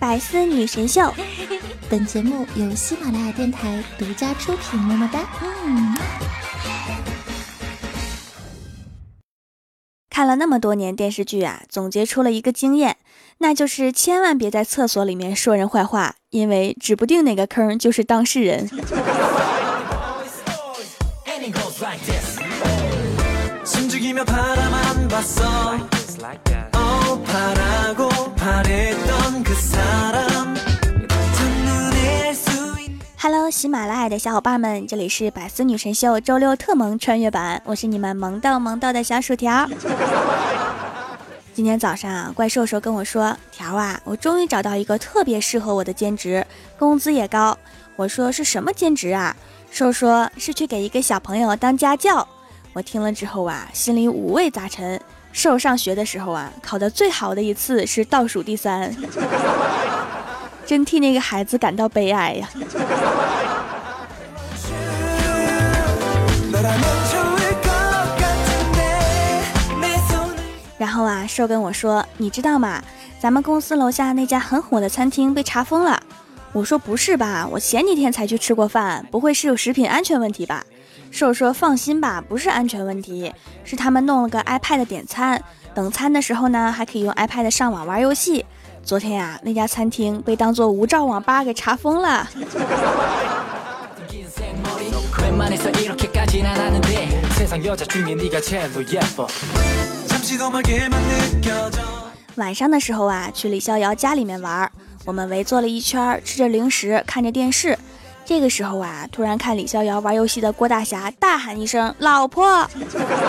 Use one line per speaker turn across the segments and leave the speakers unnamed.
百思女神秀，
本节目由喜马拉雅电台独家出品。么么哒。嗯。
看了那么多年电视剧啊，总结出了一个经验，那就是千万别在厕所里面说人坏话，因为指不定哪个坑就是当事人。Hello，喜马拉雅的小伙伴们，这里是百思女神秀周六特萌穿越版，我是你们萌到萌到的小薯条。今天早上啊，怪兽兽跟我说：“条啊，我终于找到一个特别适合我的兼职，工资也高。”我说：“是什么兼职啊？”兽说：“是去给一个小朋友当家教。”我听了之后啊，心里五味杂陈。兽上学的时候啊，考的最好的一次是倒数第三。真替那个孩子感到悲哀呀！然后啊，瘦跟我说：“你知道吗？咱们公司楼下那家很火的餐厅被查封了。”我说：“不是吧？我前几天才去吃过饭，不会是有食品安全问题吧？”瘦说：“放心吧，不是安全问题，是他们弄了个 iPad 点餐，等餐的时候呢，还可以用 iPad 上网玩游戏。”昨天呀，那家餐厅被当做无照网吧给查封了。晚上的时候啊，去李逍遥家里面玩，我们围坐了一圈，吃着零食，看着电视。这个时候啊，突然看李逍遥玩游戏的郭大侠大喊一声：“老婆！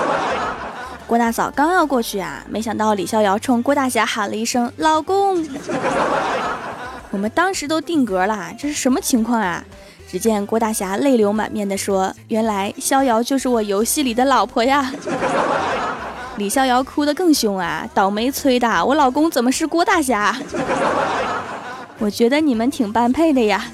”郭大嫂刚要过去啊，没想到李逍遥冲郭大侠喊了一声“老公 ”，我们当时都定格了，这是什么情况啊？只见郭大侠泪流满面地说：“原来逍遥就是我游戏里的老婆呀！”李逍遥哭得更凶啊，倒霉催的，我老公怎么是郭大侠？我觉得你们挺般配的呀。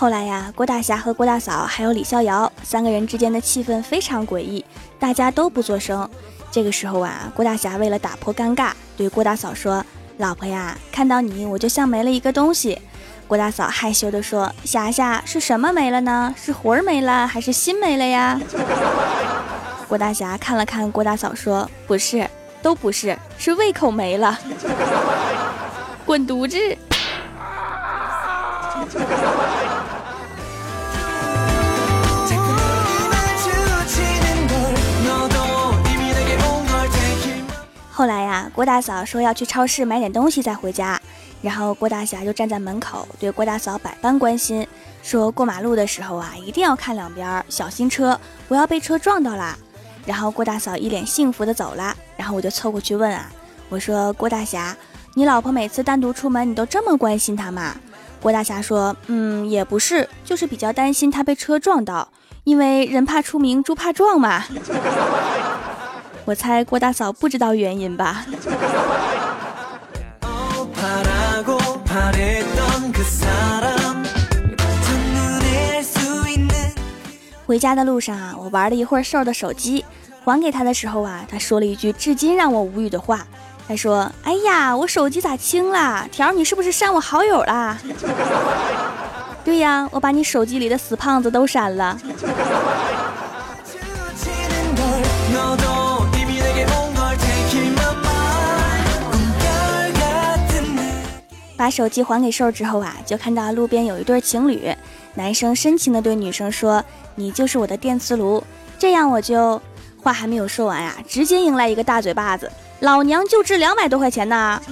后来呀，郭大侠和郭大嫂还有李逍遥三个人之间的气氛非常诡异，大家都不作声。这个时候啊，郭大侠为了打破尴尬，对郭大嫂说：“老婆呀，看到你我就像没了一个东西。”郭大嫂害羞地说：“霞霞是什么没了呢？是魂儿没了，还是心没了呀？”郭大侠看了看郭大嫂说：“不是，都不是，是胃口没了。滚犊子！”后来呀，郭大嫂说要去超市买点东西再回家，然后郭大侠就站在门口对郭大嫂百般关心，说过马路的时候啊一定要看两边，小心车，不要被车撞到啦。然后郭大嫂一脸幸福的走了，然后我就凑过去问啊，我说郭大侠，你老婆每次单独出门你都这么关心她吗？郭大侠说，嗯，也不是，就是比较担心她被车撞到，因为人怕出名猪怕壮嘛。我猜郭大嫂不知道原因吧。回家的路上啊，我玩了一会儿瘦的手机，还给他的时候啊，他说了一句至今让我无语的话。他说：“哎呀，我手机咋清了？条，你是不是删我好友了？”对呀，我把你手机里的死胖子都删了。把手机还给兽之后啊，就看到路边有一对情侣，男生深情的对女生说：“你就是我的电磁炉。”这样我就话还没有说完啊，直接迎来一个大嘴巴子，老娘就值两百多块钱呢。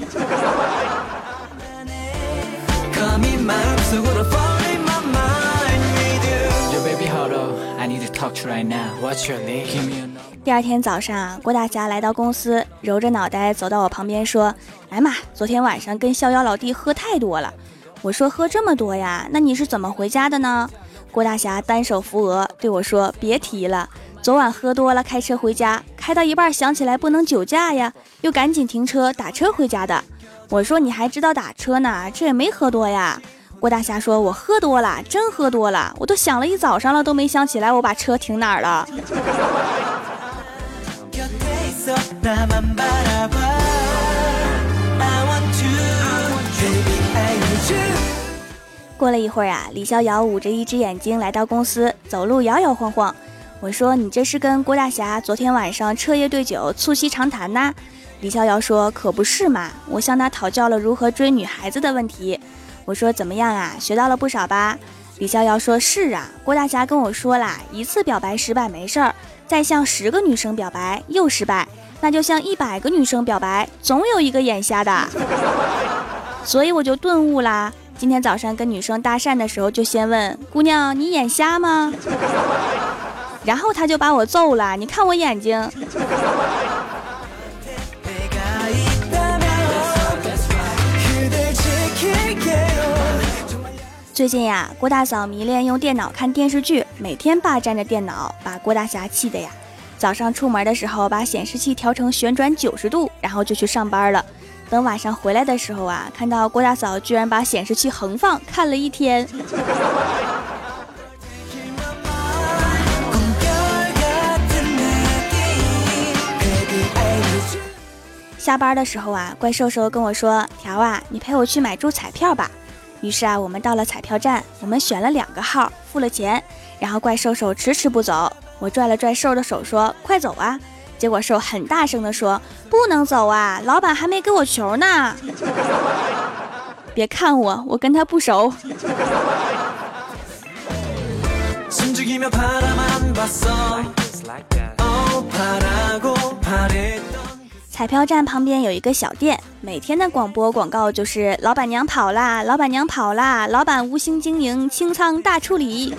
第二天早上，郭大侠来到公司，揉着脑袋走到我旁边说：“哎妈，昨天晚上跟逍遥老弟喝太多了。”我说：“喝这么多呀？那你是怎么回家的呢？”郭大侠单手扶额对我说：“别提了，昨晚喝多了，开车回家，开到一半想起来不能酒驾呀，又赶紧停车打车回家的。”我说：“你还知道打车呢？这也没喝多呀。”郭大侠说：“我喝多了，真喝多了，我都想了一早上了，都没想起来我把车停哪儿了。” 过了一会儿啊，李逍遥捂着一只眼睛来到公司，走路摇摇晃晃。我说：“你这是跟郭大侠昨天晚上彻夜对酒，促膝长谈呐？”李逍遥说：“可不是嘛，我向他讨教了如何追女孩子的问题。”我说：“怎么样啊？学到了不少吧？”李逍遥说：“是啊，郭大侠跟我说啦，一次表白失败没事儿，再向十个女生表白又失败，那就向一百个女生表白，总有一个眼瞎的。所以我就顿悟啦。”今天早上跟女生搭讪的时候，就先问姑娘：“你眼瞎吗？” 然后他就把我揍了。你看我眼睛。最近呀，郭大嫂迷恋用电脑看电视剧，每天霸占着电脑，把郭大侠气的呀。早上出门的时候，把显示器调成旋转九十度，然后就去上班了。等晚上回来的时候啊，看到郭大嫂居然把显示器横放看了一天。下班的时候啊，怪兽兽跟我说：“条啊，你陪我去买注彩票吧。”于是啊，我们到了彩票站，我们选了两个号，付了钱，然后怪兽兽迟迟不走，我拽了拽兽的手说：“快走啊！”结果兽很大声地说：“不能走啊，老板还没给我球呢。”别看我，我跟他不熟。彩票站旁边有一个小店，每天的广播广告就是“老板娘跑啦，老板娘跑啦，老板无心经营，清仓大处理。”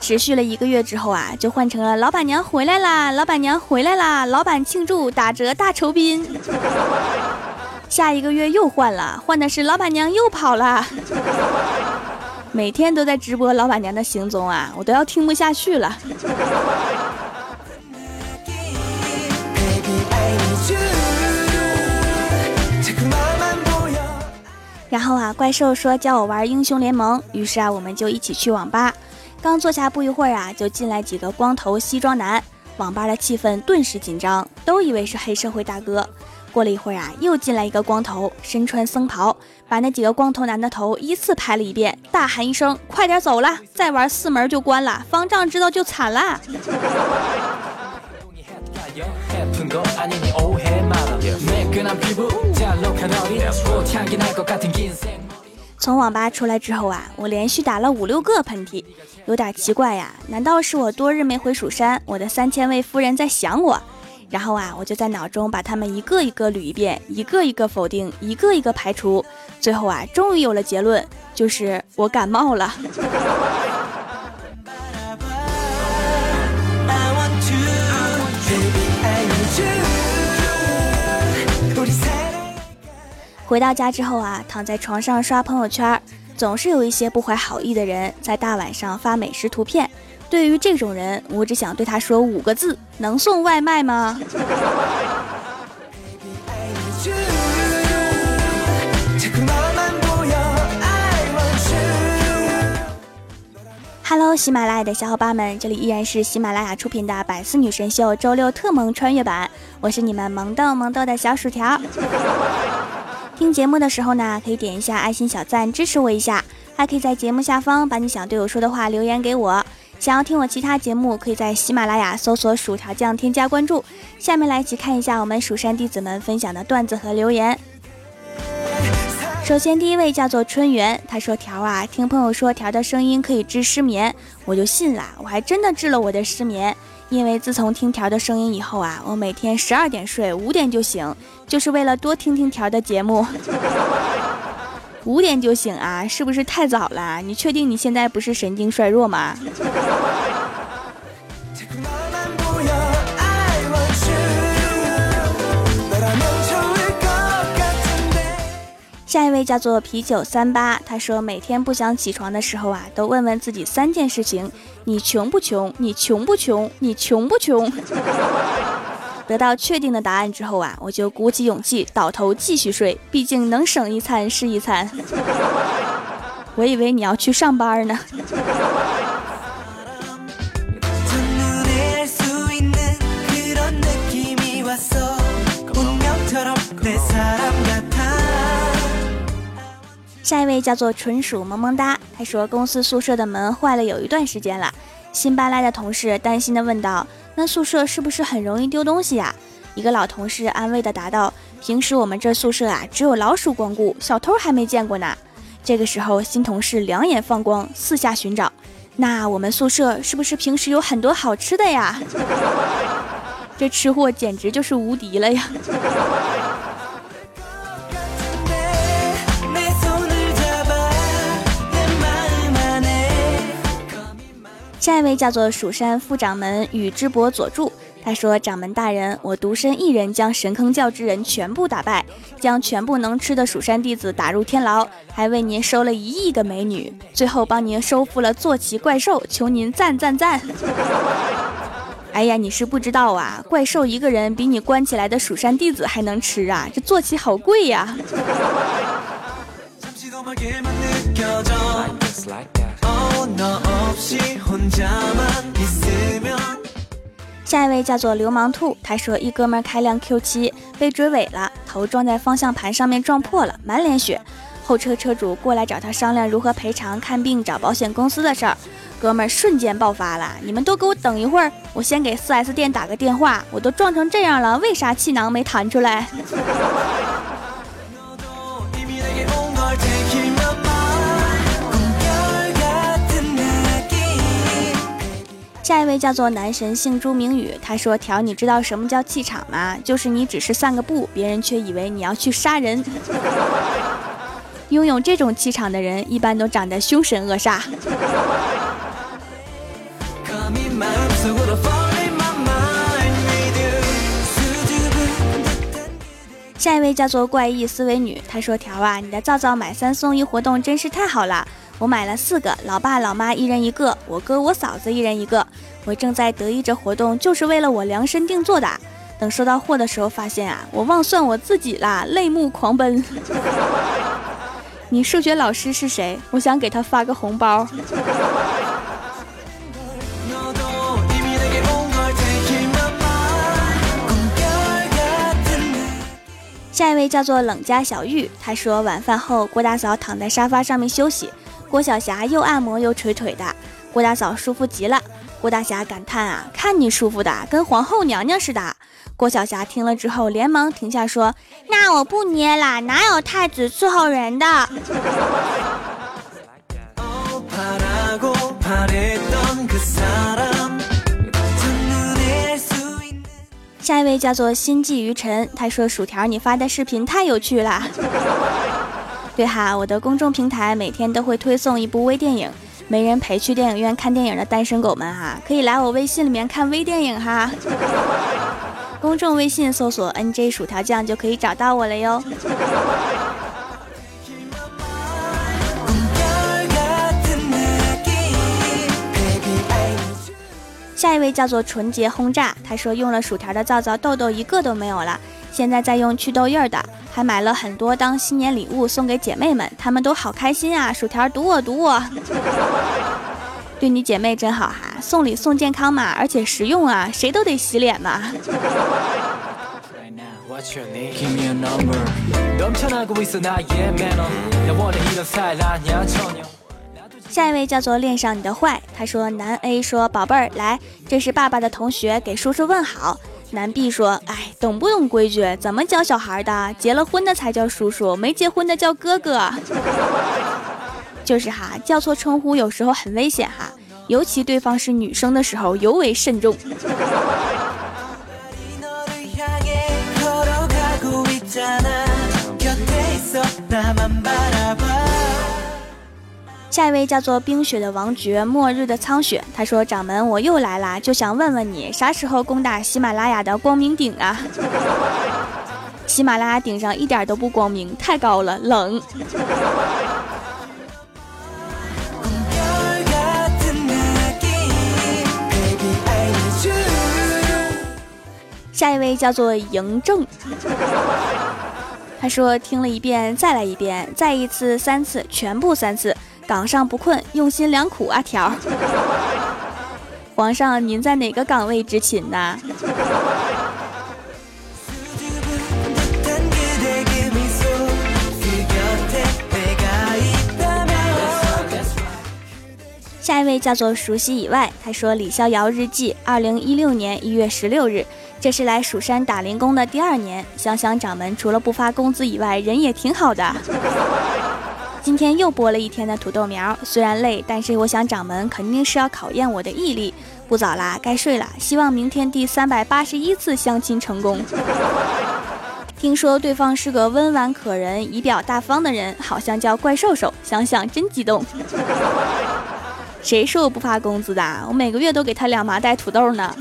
持续了一个月之后啊，就换成了老板娘回来啦，老板娘回来啦，老板庆祝打折大酬宾。下一个月又换了，换的是老板娘又跑了。每天都在直播老板娘的行踪啊，我都要听不下去了。然后啊，怪兽说教我玩英雄联盟，于是啊，我们就一起去网吧。刚坐下不一会儿啊，就进来几个光头西装男，网吧的气氛顿时紧张，都以为是黑社会大哥。过了一会儿啊，又进来一个光头，身穿僧袍，把那几个光头男的头依次拍了一遍，大喊一声：“快点走了，再玩四门就关了，方丈知道就惨了。”从网吧出来之后啊，我连续打了五六个喷嚏，有点奇怪呀。难道是我多日没回蜀山，我的三千位夫人在想我？然后啊，我就在脑中把他们一个一个捋一遍，一个一个否定，一个一个排除。最后啊，终于有了结论，就是我感冒了。回到家之后啊，躺在床上刷朋友圈，总是有一些不怀好意的人在大晚上发美食图片。对于这种人，我只想对他说五个字：能送外卖吗哈喽喜马拉雅的小伙伴们，这里依然是喜马拉雅出品的《百思女神秀》周六特萌穿越版，我是你们萌豆萌豆的小薯条。听节目的时候呢，可以点一下爱心小赞支持我一下，还可以在节目下方把你想对我说的话留言给我。想要听我其他节目，可以在喜马拉雅搜索“薯条酱”添加关注。下面来一起看一下我们蜀山弟子们分享的段子和留言。首先第一位叫做春元，他说：“条啊，听朋友说条的声音可以治失眠，我就信了，我还真的治了我的失眠。”因为自从听条的声音以后啊，我每天十二点睡，五点就醒，就是为了多听听条的节目。五点就醒啊，是不是太早了？你确定你现在不是神经衰弱吗？下一位叫做啤酒三八，他说每天不想起床的时候啊，都问问自己三件事情：你穷不穷？你穷不穷？你穷不穷？得到确定的答案之后啊，我就鼓起勇气倒头继续睡，毕竟能省一餐是一餐。我以为你要去上班呢。下一位叫做纯属萌萌哒，他说公司宿舍的门坏了有一段时间了，新搬来的同事担心的问道：“那宿舍是不是很容易丢东西呀？”一个老同事安慰的答道：“平时我们这宿舍啊，只有老鼠光顾，小偷还没见过呢。”这个时候，新同事两眼放光，四下寻找：“那我们宿舍是不是平时有很多好吃的呀？”这吃货简直就是无敌了呀！下一位叫做蜀山副掌门宇智波佐助，他说：“掌门大人，我独身一人将神坑教之人全部打败，将全部能吃的蜀山弟子打入天牢，还为您收了一亿个美女，最后帮您收复了坐骑怪兽，求您赞赞赞！” 哎呀，你是不知道啊，怪兽一个人比你关起来的蜀山弟子还能吃啊，这坐骑好贵呀！下一位叫做流氓兔，他说一哥们开辆 Q7 被追尾了，头撞在方向盘上面撞破了，满脸血。后车车主过来找他商量如何赔偿、看病、找保险公司的事儿，哥们儿瞬间爆发了：“你们都给我等一会儿，我先给 4S 店打个电话。我都撞成这样了，为啥气囊没弹出来？”下一位叫做男神姓朱明宇，他说：“条，你知道什么叫气场吗？就是你只是散个步，别人却以为你要去杀人。拥有这种气场的人，一般都长得凶神恶煞。”下一位叫做怪异思维女，她说：“条啊，你的皂皂买三送一活动真是太好了。”我买了四个，老爸老妈一人一个，我哥我嫂子一人一个。我正在得意这活动就是为了我量身定做的。等收到货的时候，发现啊，我忘算我自己啦，泪目狂奔。你数学老师是谁？我想给他发个红包。下一位叫做冷家小玉，他说晚饭后，郭大嫂躺在沙发上面休息。郭晓霞又按摩又捶腿的，郭大嫂舒服极了。郭大侠感叹啊，看你舒服的跟皇后娘娘似的。郭晓霞听了之后，连忙停下说：“那我不捏了，哪有太子伺候人的？”下一位叫做心悸于尘，他说：“薯条，你发的视频太有趣了。”对哈，我的公众平台每天都会推送一部微电影，没人陪去电影院看电影的单身狗们哈，可以来我微信里面看微电影哈。公众微信搜索 NJ 薯条酱就可以找到我了哟。下一位叫做纯洁轰炸，他说用了薯条的皂皂痘痘一个都没有了，现在在用祛痘印的。还买了很多当新年礼物送给姐妹们，她们都好开心啊！薯条读我读我，对你姐妹真好哈，送礼送健康嘛，而且实用啊，谁都得洗脸嘛。下一位叫做恋上你的坏，他说男 A 说宝贝儿来，这是爸爸的同学给叔叔问好。男 B 说：“哎，懂不懂规矩？怎么教小孩的？结了婚的才叫叔叔，没结婚的叫哥哥。就是哈，叫错称呼有时候很危险哈，尤其对方是女生的时候尤为慎重。”下一位叫做冰雪的王爵，末日的苍雪。他说：“掌门，我又来啦，就想问问你，啥时候攻打喜马拉雅的光明顶啊？喜马拉雅顶上一点都不光明，太高了，冷。”下一位叫做嬴政。他说：“听了一遍，再来一遍，再一次，三次，全部三次。”
岗上不困，用心良苦啊条。皇上，您在哪个岗位执勤呢？下一位叫做熟悉以外，他说李逍遥日记，二零一六年一月十六日，这是来蜀山打零工的第二年。想想掌门除了不发工资以外，人也挺好的。今天又播了一天的土豆苗，虽然累，但是我想掌门肯定是要考验我的毅力。不早啦，该睡了。希望明天第三百八十一次相亲成功。听说对方是个温婉可人、仪表大方的人，好像叫怪兽兽，想想真激动。谁说我不发工资的？我每个月都给他两麻袋土豆呢。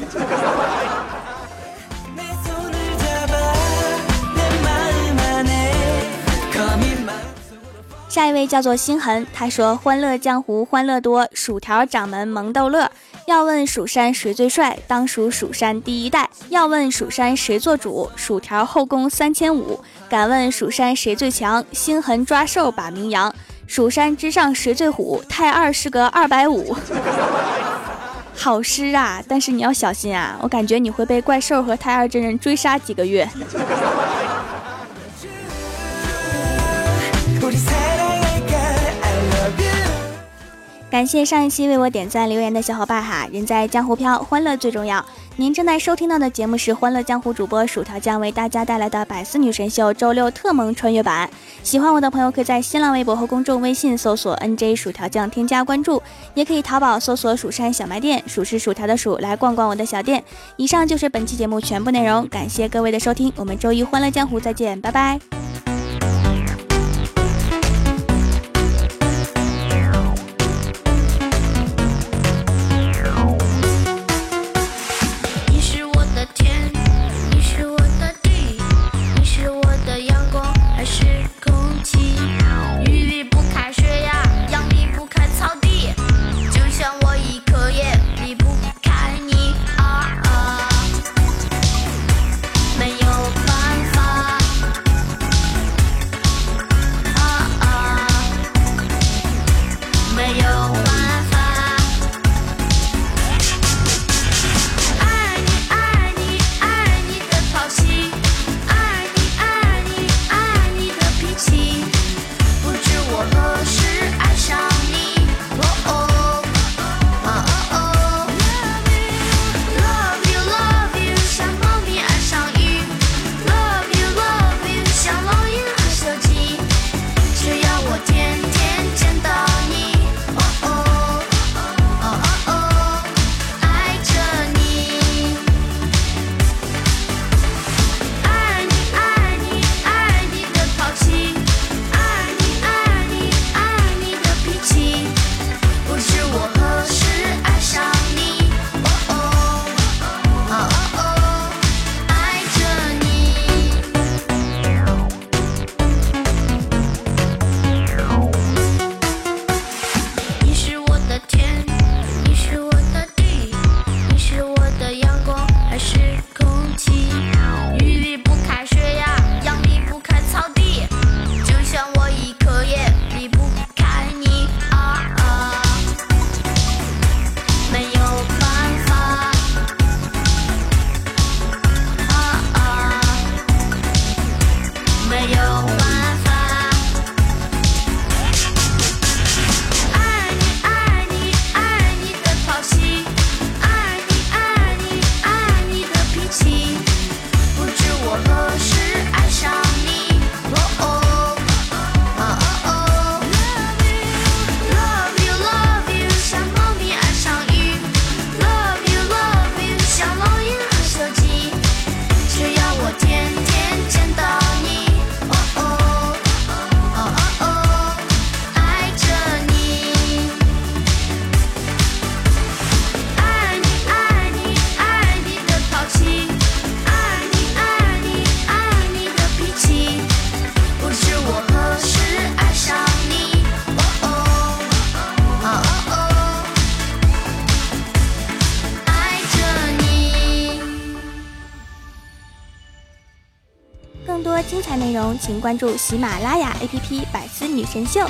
下一位叫做心痕，他说：“欢乐江湖欢乐多，薯条掌门萌逗乐。要问蜀山谁最帅，当属蜀山第一代。要问蜀山谁做主，薯条后宫三千五。敢问蜀山谁最强，心痕抓兽把名扬。”蜀山之上谁最虎？太二是个二百五，好诗啊！但是你要小心啊，我感觉你会被怪兽和太二真人追杀几个月。感谢上一期为我点赞留言的小伙伴哈！人在江湖飘，欢乐最重要。您正在收听到的节目是《欢乐江湖》主播薯条酱为大家带来的百思女神秀周六特萌穿越版。喜欢我的朋友可以在新浪微博和公众微信搜索 “nj 薯条酱”添加关注，也可以淘宝搜索“蜀山小卖店”，薯是薯条的薯，来逛逛我的小店。以上就是本期节目全部内容，感谢各位的收听，我们周一《欢乐江湖》再见，拜拜。请关注喜马拉雅 APP《百思女神秀》。